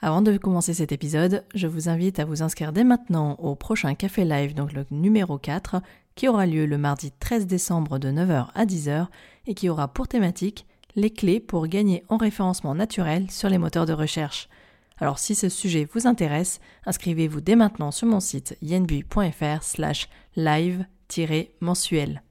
Avant de commencer cet épisode, je vous invite à vous inscrire dès maintenant au prochain Café Live, donc le numéro 4, qui aura lieu le mardi 13 décembre de 9h à 10h et qui aura pour thématique les clés pour gagner en référencement naturel sur les moteurs de recherche. Alors si ce sujet vous intéresse, inscrivez-vous dès maintenant sur mon site yenbui.fr slash live-mensuel.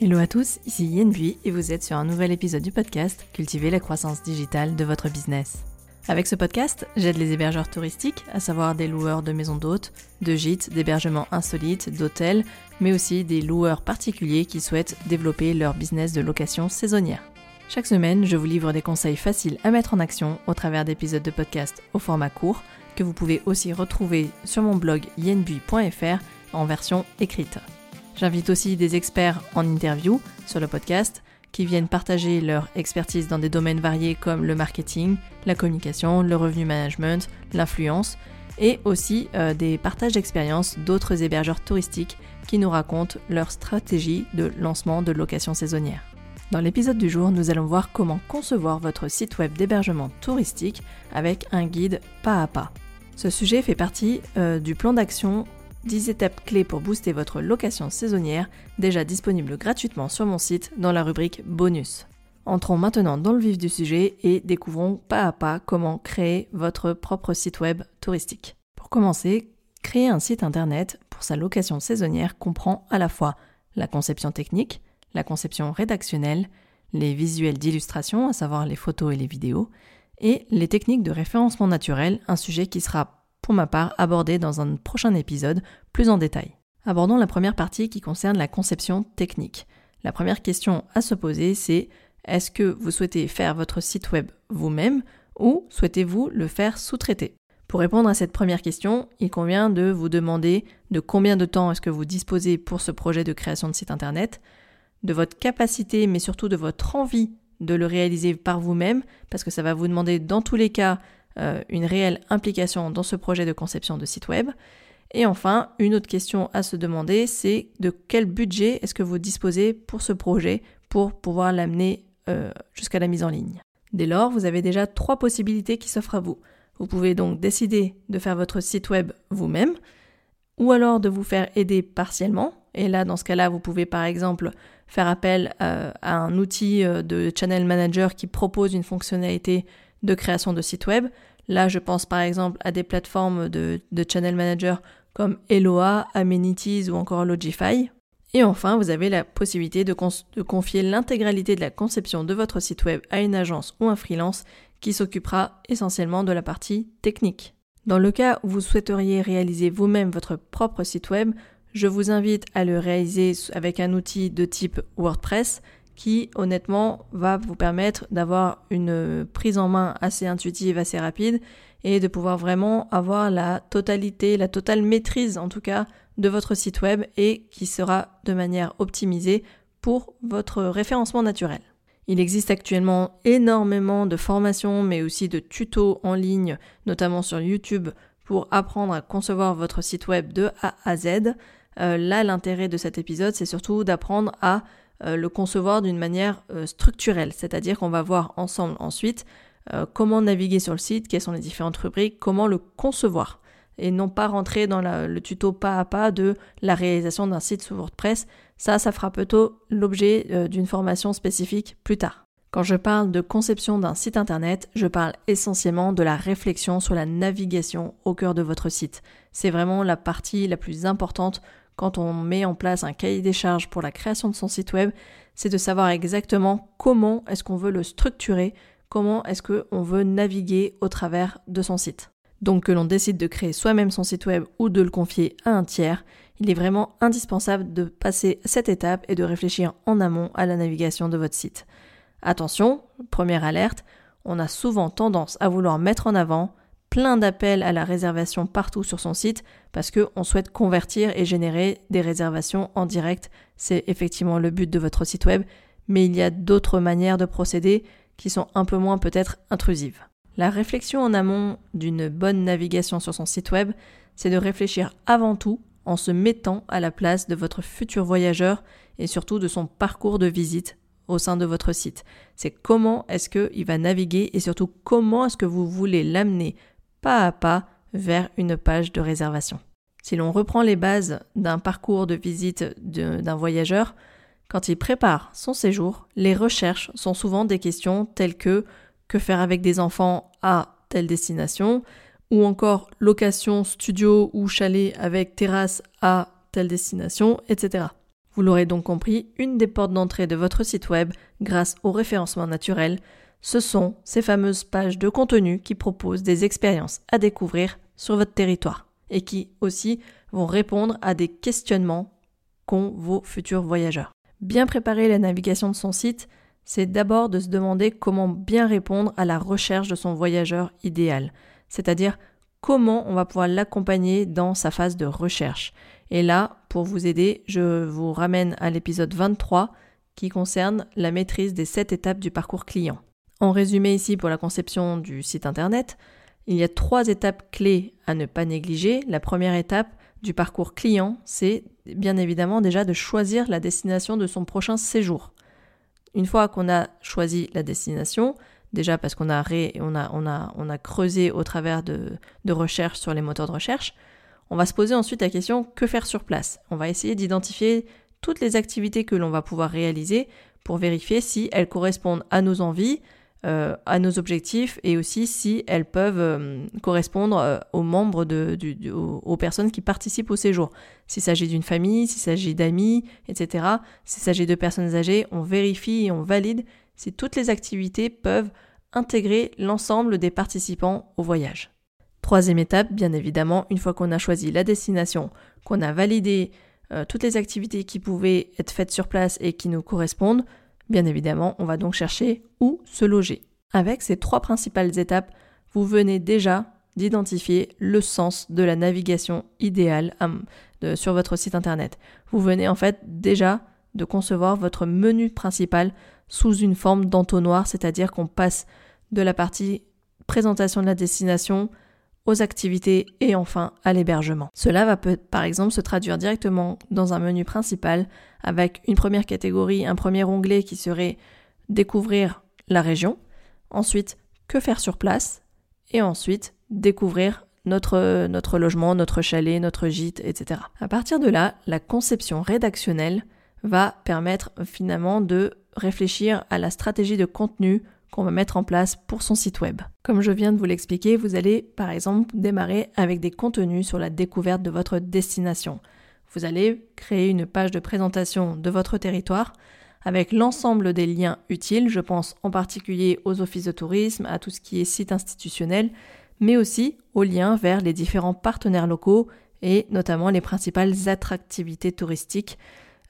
Hello à tous, ici Yenbui et vous êtes sur un nouvel épisode du podcast Cultiver la croissance digitale de votre business. Avec ce podcast, j'aide les hébergeurs touristiques, à savoir des loueurs de maisons d'hôtes, de gîtes, d'hébergements insolites, d'hôtels, mais aussi des loueurs particuliers qui souhaitent développer leur business de location saisonnière. Chaque semaine, je vous livre des conseils faciles à mettre en action au travers d'épisodes de podcast au format court que vous pouvez aussi retrouver sur mon blog yenbui.fr en version écrite. J'invite aussi des experts en interview sur le podcast qui viennent partager leur expertise dans des domaines variés comme le marketing, la communication, le revenu management, l'influence, et aussi euh, des partages d'expériences d'autres hébergeurs touristiques qui nous racontent leur stratégie de lancement de location saisonnière. Dans l'épisode du jour, nous allons voir comment concevoir votre site web d'hébergement touristique avec un guide pas à pas. Ce sujet fait partie euh, du plan d'action 10 étapes clés pour booster votre location saisonnière, déjà disponible gratuitement sur mon site dans la rubrique bonus. Entrons maintenant dans le vif du sujet et découvrons pas à pas comment créer votre propre site web touristique. Pour commencer, créer un site internet pour sa location saisonnière comprend à la fois la conception technique, la conception rédactionnelle, les visuels d'illustration, à savoir les photos et les vidéos, et les techniques de référencement naturel, un sujet qui sera pour ma part abordé dans un prochain épisode plus en détail. Abordons la première partie qui concerne la conception technique. La première question à se poser c'est est-ce que vous souhaitez faire votre site web vous-même ou souhaitez-vous le faire sous-traiter? Pour répondre à cette première question, il convient de vous demander de combien de temps est-ce que vous disposez pour ce projet de création de site internet, de votre capacité mais surtout de votre envie de le réaliser par vous-même parce que ça va vous demander dans tous les cas euh, une réelle implication dans ce projet de conception de site web. Et enfin, une autre question à se demander, c'est de quel budget est-ce que vous disposez pour ce projet pour pouvoir l'amener euh, jusqu'à la mise en ligne? Dès lors, vous avez déjà trois possibilités qui s'offrent à vous. Vous pouvez donc décider de faire votre site web vous-même, ou alors de vous faire aider partiellement. Et là, dans ce cas-là, vous pouvez par exemple faire appel euh, à un outil de channel manager qui propose une fonctionnalité de création de site web. Là, je pense par exemple à des plateformes de, channel manager comme Eloa, Amenities ou encore Logify. Et enfin, vous avez la possibilité de, de confier l'intégralité de la conception de votre site web à une agence ou un freelance qui s'occupera essentiellement de la partie technique. Dans le cas où vous souhaiteriez réaliser vous-même votre propre site web, je vous invite à le réaliser avec un outil de type WordPress qui honnêtement va vous permettre d'avoir une prise en main assez intuitive, assez rapide et de pouvoir vraiment avoir la totalité, la totale maîtrise en tout cas de votre site web et qui sera de manière optimisée pour votre référencement naturel. Il existe actuellement énormément de formations mais aussi de tutos en ligne, notamment sur YouTube, pour apprendre à concevoir votre site web de A à Z. Euh, là, l'intérêt de cet épisode, c'est surtout d'apprendre à euh, le concevoir d'une manière euh, structurelle, c'est-à-dire qu'on va voir ensemble ensuite euh, comment naviguer sur le site, quelles sont les différentes rubriques, comment le concevoir, et non pas rentrer dans le tuto pas à pas de la réalisation d'un site sous WordPress. Ça, ça fera plutôt l'objet d'une formation spécifique plus tard. Quand je parle de conception d'un site internet, je parle essentiellement de la réflexion sur la navigation au cœur de votre site. C'est vraiment la partie la plus importante quand on met en place un cahier des charges pour la création de son site web, c'est de savoir exactement comment est-ce qu'on veut le structurer, comment est-ce qu'on veut naviguer au travers de son site. Donc que l'on décide de créer soi-même son site web ou de le confier à un tiers, il est vraiment indispensable de passer cette étape et de réfléchir en amont à la navigation de votre site. Attention, première alerte, on a souvent tendance à vouloir mettre en avant plein d'appels à la réservation partout sur son site parce qu'on souhaite convertir et générer des réservations en direct. C'est effectivement le but de votre site web, mais il y a d'autres manières de procéder qui sont un peu moins peut-être intrusives. La réflexion en amont d'une bonne navigation sur son site web, c'est de réfléchir avant tout en se mettant à la place de votre futur voyageur et surtout de son parcours de visite au sein de votre site. C'est comment est-ce qu'il va naviguer et surtout comment est-ce que vous voulez l'amener pas à pas vers une page de réservation. Si l'on reprend les bases d'un parcours de visite d'un voyageur, quand il prépare son séjour, les recherches sont souvent des questions telles que que faire avec des enfants à telle destination, ou encore location, studio ou chalet avec terrasse à telle destination, etc. Vous l'aurez donc compris, une des portes d'entrée de votre site web, grâce au référencement naturel, ce sont ces fameuses pages de contenu qui proposent des expériences à découvrir sur votre territoire et qui aussi vont répondre à des questionnements qu'ont vos futurs voyageurs. Bien préparer la navigation de son site, c'est d'abord de se demander comment bien répondre à la recherche de son voyageur idéal, c'est-à-dire comment on va pouvoir l'accompagner dans sa phase de recherche. Et là, pour vous aider, je vous ramène à l'épisode 23 qui concerne la maîtrise des 7 étapes du parcours client. En résumé ici pour la conception du site internet, il y a trois étapes clés à ne pas négliger. La première étape du parcours client, c'est bien évidemment déjà de choisir la destination de son prochain séjour. Une fois qu'on a choisi la destination, déjà parce qu'on a, a, on a, creusé au travers de recherches sur les moteurs de recherche, on va se poser ensuite la question que faire sur place? On va essayer d'identifier toutes les activités que l'on va pouvoir réaliser pour vérifier si elles correspondent à nos envies, euh, à nos objectifs et aussi si elles peuvent euh, correspondre euh, aux membres de, aux, personnes qui participent au séjour. S'il s'agit d'une famille, s'il s'agit d'amis, etc. S'il s'agit de personnes âgées, on vérifie et on valide si toutes les activités peuvent intégrer l'ensemble des participants au voyage. Troisième étape, bien évidemment, une fois qu'on a choisi la destination, qu'on a validé toutes les activités qui pouvaient être faites sur place et qui nous correspondent, Bien évidemment, on va donc chercher où se loger. Avec ces trois principales étapes, vous venez déjà d'identifier le sens de la navigation idéale sur votre site internet. Vous venez en fait déjà de concevoir votre menu principal sous une forme d'entonnoir, c'est-à-dire qu'on passe de la partie présentation de la destination aux activités et enfin à l'hébergement. Cela va par exemple se traduire directement dans un menu principal avec une première catégorie, un premier onglet qui serait découvrir la région, ensuite que faire sur place et ensuite découvrir notre, notre logement, notre chalet, notre gîte, etc. À partir de là, la conception rédactionnelle va permettre finalement de réfléchir à la stratégie de contenu qu'on va mettre en place pour son site web. Comme je viens de vous l'expliquer, vous allez par exemple démarrer avec des contenus sur la découverte de votre destination. Vous allez créer une page de présentation de votre territoire avec l'ensemble des liens utiles, je pense en particulier aux offices de tourisme, à tout ce qui est site institutionnel, mais aussi aux liens vers les différents partenaires locaux et notamment les principales attractivités touristiques.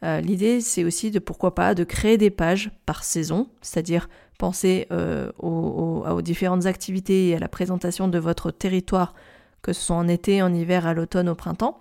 Euh, l'idée, c'est aussi de pourquoi pas de créer des pages par saison, c'est-à-dire Pensez euh, aux, différentes activités et à la présentation de votre territoire, que ce soit en été, en hiver, à l'automne, au printemps.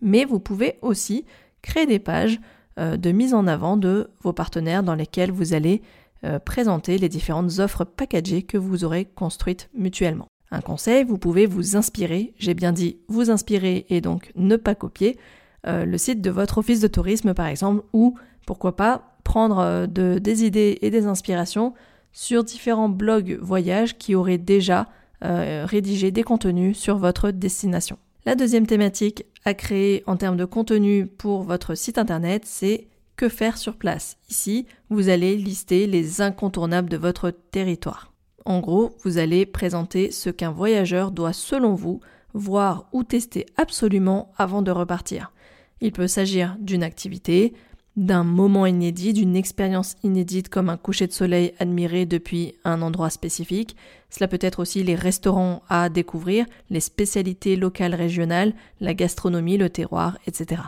Mais vous pouvez aussi créer des pages euh, de mise en avant de vos partenaires dans lesquels vous allez euh, présenter les différentes offres packagées que vous aurez construites mutuellement. Un conseil, vous pouvez vous inspirer, j'ai bien dit vous inspirer et donc ne pas copier, le site de votre office de tourisme par exemple, ou pourquoi pas prendre euh, de, des idées et des inspirations sur différents blogs voyages qui auraient déjà euh, rédigé des contenus sur votre destination. La deuxième thématique à créer en termes de contenu pour votre site internet, c'est que faire sur place. Ici, vous allez lister les incontournables de votre territoire. En gros, vous allez présenter ce qu'un voyageur doit, selon vous, voir ou tester absolument avant de repartir. Il peut s'agir d'une activité, d'un moment inédit, d'une expérience inédite comme un coucher de soleil admiré depuis un endroit spécifique. Cela peut être aussi les restaurants à découvrir, les spécialités locales régionales, la gastronomie, le terroir, etc.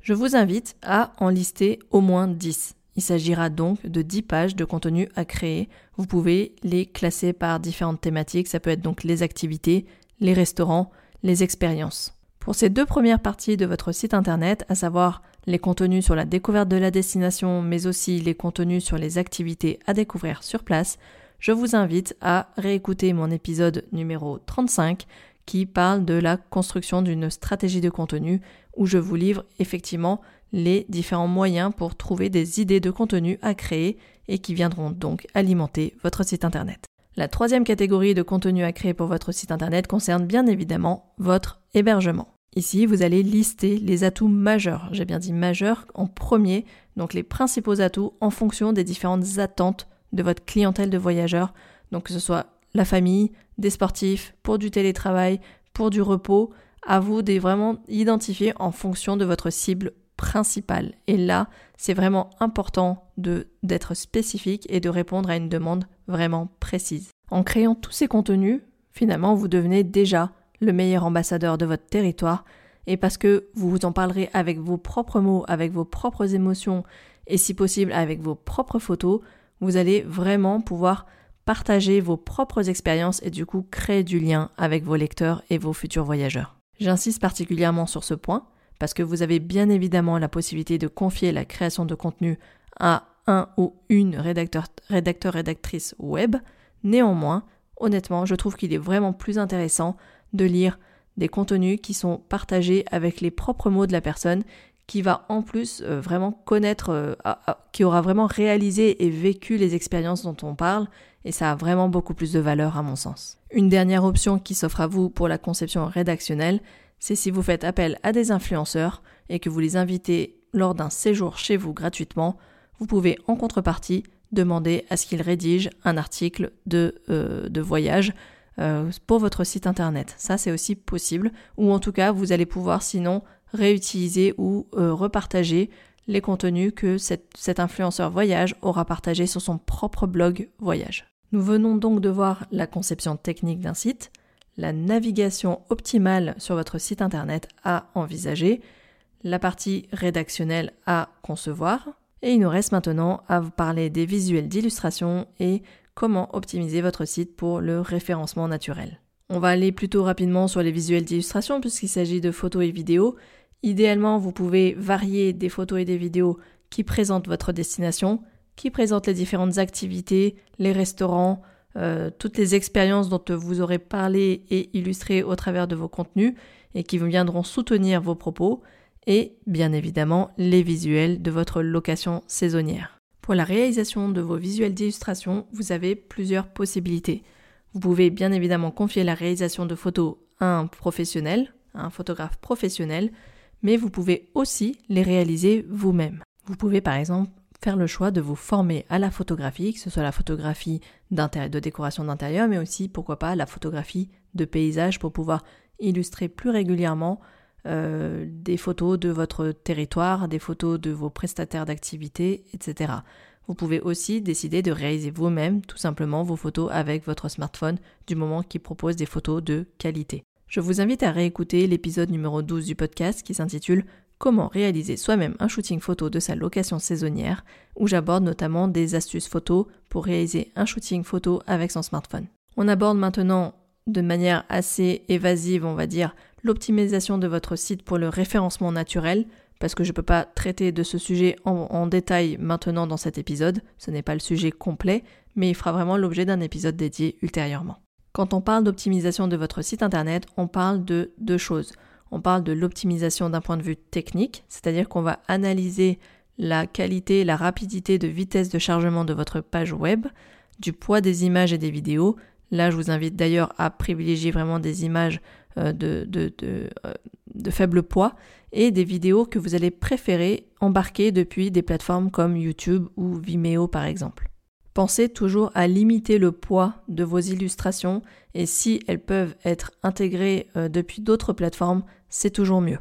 Je vous invite à en lister au moins 10. Il s'agira donc de 10 pages de contenu à créer. Vous pouvez les classer par différentes thématiques. Ça peut être donc les activités, les restaurants, les expériences. Pour ces deux premières parties de votre site internet, à savoir les contenus sur la découverte de la destination, mais aussi les contenus sur les activités à découvrir sur place, je vous invite à réécouter mon épisode numéro 35 qui parle de la construction d'une stratégie de contenu où je vous livre effectivement les différents moyens pour trouver des idées de contenu à créer et qui viendront donc alimenter votre site internet. La troisième catégorie de contenu à créer pour votre site internet concerne bien évidemment votre hébergement. Ici, vous allez lister les atouts majeurs, j'ai bien dit majeurs en premier, donc les principaux atouts en fonction des différentes attentes de votre clientèle de voyageurs, donc que ce soit la famille, des sportifs, pour du télétravail, pour du repos, à vous de vraiment identifier en fonction de votre cible principale. Et là, c'est vraiment important d'être spécifique et de répondre à une demande vraiment précise. En créant tous ces contenus, finalement, vous devenez déjà le meilleur ambassadeur de votre territoire et parce que vous vous en parlerez avec vos propres mots, avec vos propres émotions et si possible avec vos propres photos, vous allez vraiment pouvoir partager vos propres expériences et du coup créer du lien avec vos lecteurs et vos futurs voyageurs. J'insiste particulièrement sur ce point parce que vous avez bien évidemment la possibilité de confier la création de contenu à un ou une rédacteur, rédacteur rédactrice web. Néanmoins, honnêtement, je trouve qu'il est vraiment plus intéressant de lire des contenus qui sont partagés avec les propres mots de la personne qui va en plus euh, vraiment connaître, euh, qui aura vraiment réalisé et vécu les expériences dont on parle, et ça a vraiment beaucoup plus de valeur à mon sens. Une dernière option qui s'offre à vous pour la conception rédactionnelle, c'est si vous faites appel à des influenceurs et que vous les invitez lors d'un séjour chez vous gratuitement, vous pouvez en contrepartie demander à ce qu'ils rédigent un article de, euh, de voyage euh, pour votre site internet. Ça, c'est aussi possible. Ou en tout cas, vous allez pouvoir sinon réutiliser ou euh, repartager les contenus que cet influenceur voyage aura partagé sur son propre blog voyage. Nous venons donc de voir la conception technique d'un site, la navigation optimale sur votre site internet à envisager, la partie rédactionnelle à concevoir, et il nous reste maintenant à vous parler des visuels d'illustration et comment optimiser votre site pour le référencement naturel. On va aller plutôt rapidement sur les visuels d'illustration puisqu'il s'agit de photos et vidéos. Idéalement, vous pouvez varier des photos et des vidéos qui présentent votre destination, qui présentent les différentes activités, les restaurants, euh, toutes les expériences dont vous aurez parlé et illustré au travers de vos contenus et qui viendront soutenir vos propos, et bien évidemment les visuels de votre location saisonnière. Pour la réalisation de vos visuels d'illustration, vous avez plusieurs possibilités. Vous pouvez bien évidemment confier la réalisation de photos à un professionnel, à un photographe professionnel, mais vous pouvez aussi les réaliser vous-même. Vous pouvez par exemple faire le choix de vous former à la photographie, que ce soit la photographie de décoration d'intérieur, mais aussi, pourquoi pas, la photographie de paysage pour pouvoir illustrer plus régulièrement euh, des photos de votre territoire, des photos de vos prestataires d'activité, etc. Vous pouvez aussi décider de réaliser vous-même tout simplement vos photos avec votre smartphone du moment qu'il propose des photos de qualité. Je vous invite à réécouter l'épisode numéro 12 du podcast qui s'intitule comment réaliser soi-même un shooting photo de sa location saisonnière, où j'aborde notamment des astuces photos pour réaliser un shooting photo avec son smartphone. On aborde maintenant de manière assez évasive, on va dire, l'optimisation de votre site pour le référencement naturel, parce que je ne peux pas traiter de ce sujet en, détail maintenant dans cet épisode, ce n'est pas le sujet complet, mais il fera vraiment l'objet d'un épisode dédié ultérieurement. Quand on parle d'optimisation de votre site internet, on parle de deux choses on parle de l'optimisation d'un point de vue technique, c'est-à-dire qu'on va analyser la qualité, la rapidité de vitesse de chargement de votre page web, du poids des images et des vidéos. Là, je vous invite d'ailleurs à privilégier vraiment des images euh, de, euh, de, faible poids et des vidéos que vous allez préférer embarquer depuis des plateformes comme YouTube ou Vimeo par exemple. Pensez toujours à limiter le poids de vos illustrations et si elles peuvent être intégrées euh, depuis d'autres plateformes, c'est toujours mieux.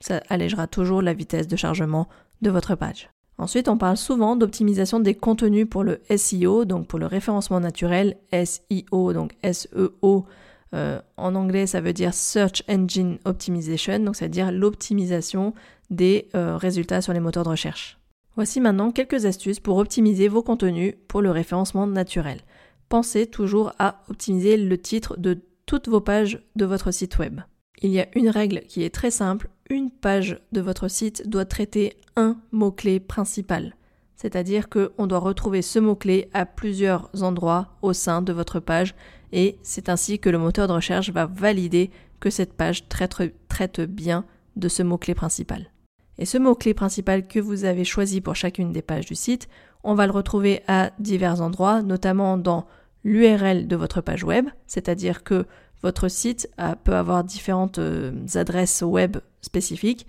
Ça allégera toujours la vitesse de chargement de votre page. Ensuite, on parle souvent d'optimisation des contenus pour le SEO, donc pour le référencement naturel, SEO, donc SEO. Euh, en anglais, ça veut dire Search Engine Optimization, donc c'est-à-dire l'optimisation des euh, résultats sur les moteurs de recherche. Voici maintenant quelques astuces pour optimiser vos contenus pour le référencement naturel. Pensez toujours à optimiser le titre de toutes vos pages de votre site web. Il y a une règle qui est très simple, une page de votre site doit traiter un mot-clé principal. C'est-à-dire qu'on doit retrouver ce mot-clé à plusieurs endroits au sein de votre page et c'est ainsi que le moteur de recherche va valider que cette page traite, bien de ce mot-clé principal. Et ce mot-clé principal que vous avez choisi pour chacune des pages du site, on va le retrouver à divers endroits, notamment dans l'URL de votre page web, c'est-à-dire que votre site peut avoir différentes euh, adresses web spécifiques,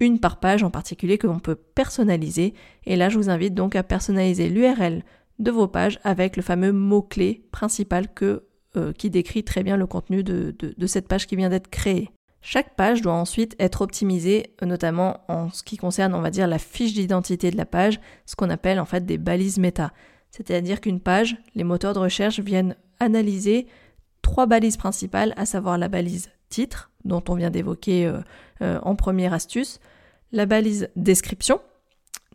une par page en particulier que l'on peut personnaliser. Et là, je vous invite donc à personnaliser l'URL de vos pages avec le fameux mot-clé principal que, euh, qui décrit très bien le contenu de, cette page qui vient d'être créée. Chaque page doit ensuite être optimisée, notamment en ce qui concerne, on va dire, la fiche d'identité de la page, ce qu'on appelle en fait des balises méta. C'est-à-dire qu'une page, les moteurs de recherche viennent analyser trois balises principales, à savoir la balise titre, dont on vient d'évoquer euh, euh, en première astuce, la balise description,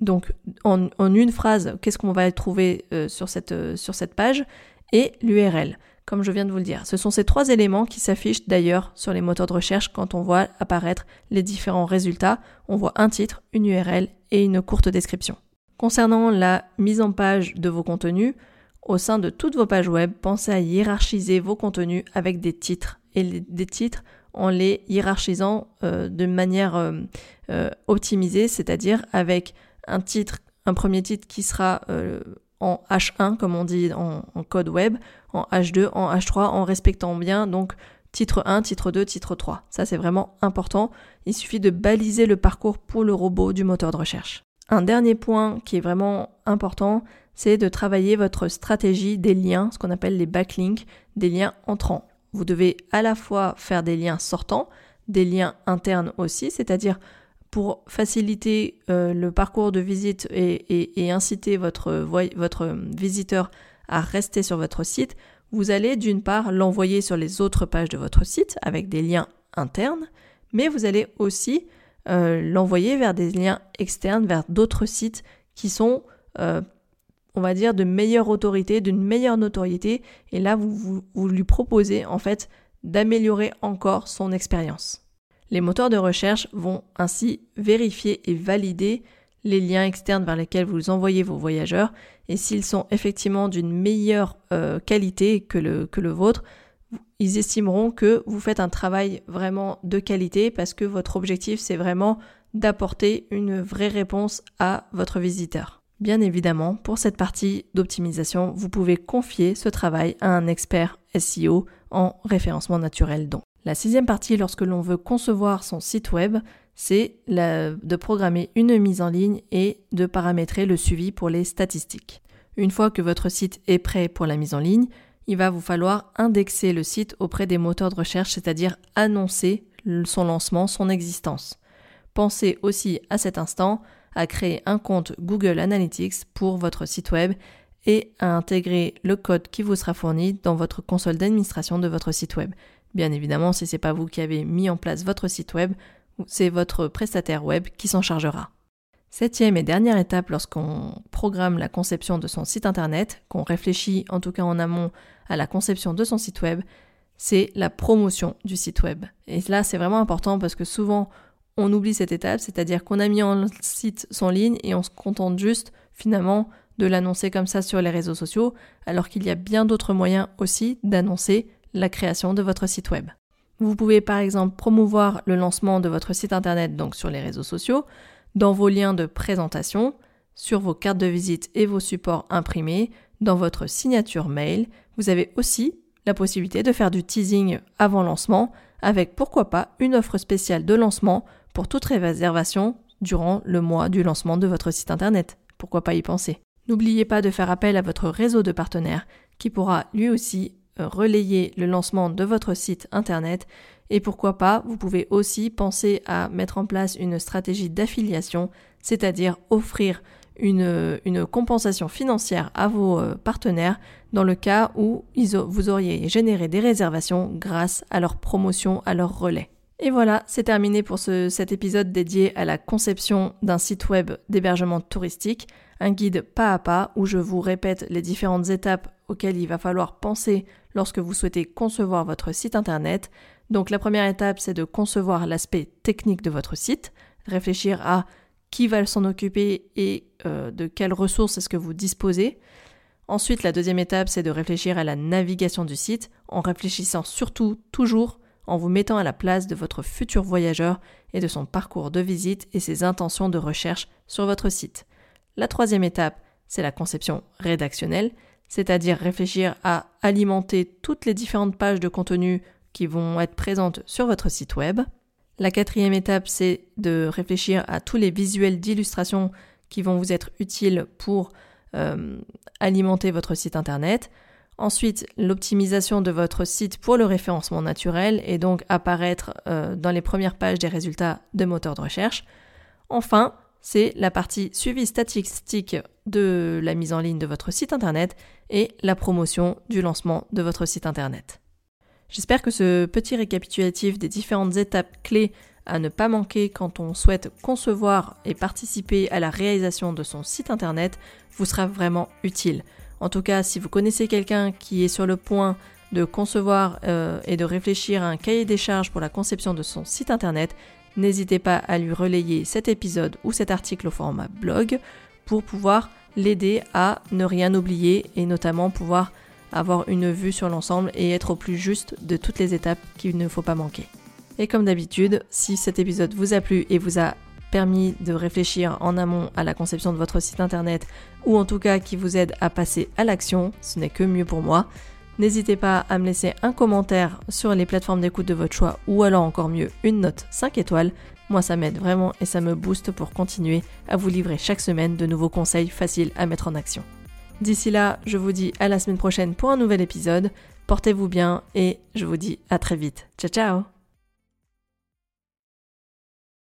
donc en, une phrase, qu'est-ce qu'on va trouver sur cette page, et l'URL, comme je viens de vous le dire. Ce sont ces trois éléments qui s'affichent d'ailleurs sur les moteurs de recherche quand on voit apparaître les différents résultats. On voit un titre, une URL et une courte description. Concernant la mise en page de vos contenus, au sein de toutes vos pages web, pensez à hiérarchiser vos contenus avec des titres et des titres en les hiérarchisant euh, de manière euh, euh, optimisée, c'est-à-dire avec un titre, un premier titre qui sera en H1 comme on dit en, code web, en H2, en H3, en respectant bien donc titre 1, titre 2, titre 3. Ça c'est vraiment important. Il suffit de baliser le parcours pour le robot du moteur de recherche. Un dernier point qui est vraiment important, c'est de travailler votre stratégie des liens, ce qu'on appelle les backlinks, des liens entrants. Vous devez à la fois faire des liens sortants, des liens internes aussi, c'est-à-dire pour faciliter euh, le parcours de visite et, inciter votre, visiteur à rester sur votre site, vous allez d'une part l'envoyer sur les autres pages de votre site avec des liens internes, mais vous allez aussi euh, l'envoyer vers des liens externes, vers d'autres sites qui sont euh, on va dire, de meilleure autorité, d'une meilleure notoriété. Et là, vous, lui proposez en fait d'améliorer encore son expérience. Les moteurs de recherche vont ainsi vérifier et valider les liens externes vers lesquels vous envoyez vos voyageurs et s'ils sont effectivement d'une meilleure euh, qualité que le, vôtre, ils estimeront que vous faites un travail vraiment de qualité parce que votre objectif c'est vraiment d'apporter une vraie réponse à votre visiteur. Bien évidemment, pour cette partie d'optimisation, vous pouvez confier ce travail à un expert SEO en référencement naturel. La sixième partie, lorsque l'on veut concevoir son site web, c'est de programmer une mise en ligne et de paramétrer le suivi pour les statistiques. Une fois que votre site est prêt pour la mise en ligne, il va vous falloir indexer le site auprès des moteurs de recherche, c'est-à-dire annoncer son lancement, son existence. Pensez aussi à cet instant à créer un compte Google Analytics pour votre site web et à intégrer le code qui vous sera fourni dans votre console d'administration de votre site web. Bien évidemment, si ce n'est pas vous qui avez mis en place votre site web, c'est votre prestataire web qui s'en chargera. Septième et dernière étape lorsqu'on programme la conception de son site internet, qu'on réfléchit en tout cas en amont à la conception de son site web, c'est la promotion du site web. Et là, c'est vraiment important parce que souvent, on oublie cette étape, c'est-à-dire qu'on a mis en site son ligne et on se contente juste finalement de l'annoncer comme ça sur les réseaux sociaux, alors qu'il y a bien d'autres moyens aussi d'annoncer la création de votre site web. Vous pouvez par exemple promouvoir le lancement de votre site internet donc sur les réseaux sociaux, dans vos liens de présentation, sur vos cartes de visite et vos supports imprimés, dans votre signature mail. Vous avez aussi la possibilité de faire du teasing avant lancement avec pourquoi pas une offre spéciale de lancement pour toute réservation durant le mois du lancement de votre site internet. Pourquoi pas y penser? N'oubliez pas de faire appel à votre réseau de partenaires qui pourra lui aussi relayer le lancement de votre site internet et pourquoi pas, vous pouvez aussi penser à mettre en place une stratégie d'affiliation, c'est-à-dire offrir une, compensation financière à vos euh, partenaires dans le cas où vous auriez généré des réservations grâce à leur promotion, à leur relais. Et voilà, c'est terminé pour cet épisode dédié à la conception d'un site web d'hébergement touristique, un guide pas à pas où je vous répète les différentes étapes auxquelles il va falloir penser lorsque vous souhaitez concevoir votre site internet. Donc la première étape, c'est de concevoir l'aspect technique de votre site, réfléchir à qui va s'en occuper et euh, de quelles ressources est-ce que vous disposez. Ensuite, la deuxième étape, c'est de réfléchir à la navigation du site en réfléchissant surtout toujours en vous mettant à la place de votre futur voyageur et de son parcours de visite et ses intentions de recherche sur votre site. La troisième étape, c'est la conception rédactionnelle, c'est-à-dire réfléchir à alimenter toutes les différentes pages de contenu qui vont être présentes sur votre site web. La quatrième étape, c'est de réfléchir à tous les visuels d'illustration qui vont vous être utiles pour euh, alimenter votre site internet. Ensuite, l'optimisation de votre site pour le référencement naturel et donc apparaître euh, dans les premières pages des résultats de moteurs de recherche. Enfin, c'est la partie suivi statistique de la mise en ligne de votre site internet et la promotion du lancement de votre site internet. J'espère que ce petit récapitulatif des différentes étapes clés à ne pas manquer quand on souhaite concevoir et participer à la réalisation de son site internet vous sera vraiment utile. En tout cas, si vous connaissez quelqu'un qui est sur le point de concevoir euh, et de réfléchir à un cahier des charges pour la conception de son site internet, n'hésitez pas à lui relayer cet épisode ou cet article au format blog pour pouvoir l'aider à ne rien oublier et notamment pouvoir avoir une vue sur l'ensemble et être au plus juste de toutes les étapes qu'il ne faut pas manquer. Et comme d'habitude, si cet épisode vous a plu et vous a permis de réfléchir en amont à la conception de votre site internet ou en tout cas qui vous aide à passer à l'action, ce n'est que mieux pour moi. N'hésitez pas à me laisser un commentaire sur les plateformes d'écoute de votre choix ou alors encore mieux une note 5 étoiles. Moi ça m'aide vraiment et ça me booste pour continuer à vous livrer chaque semaine de nouveaux conseils faciles à mettre en action. D'ici là, je vous dis à la semaine prochaine pour un nouvel épisode. Portez-vous bien et je vous dis à très vite. Ciao ciao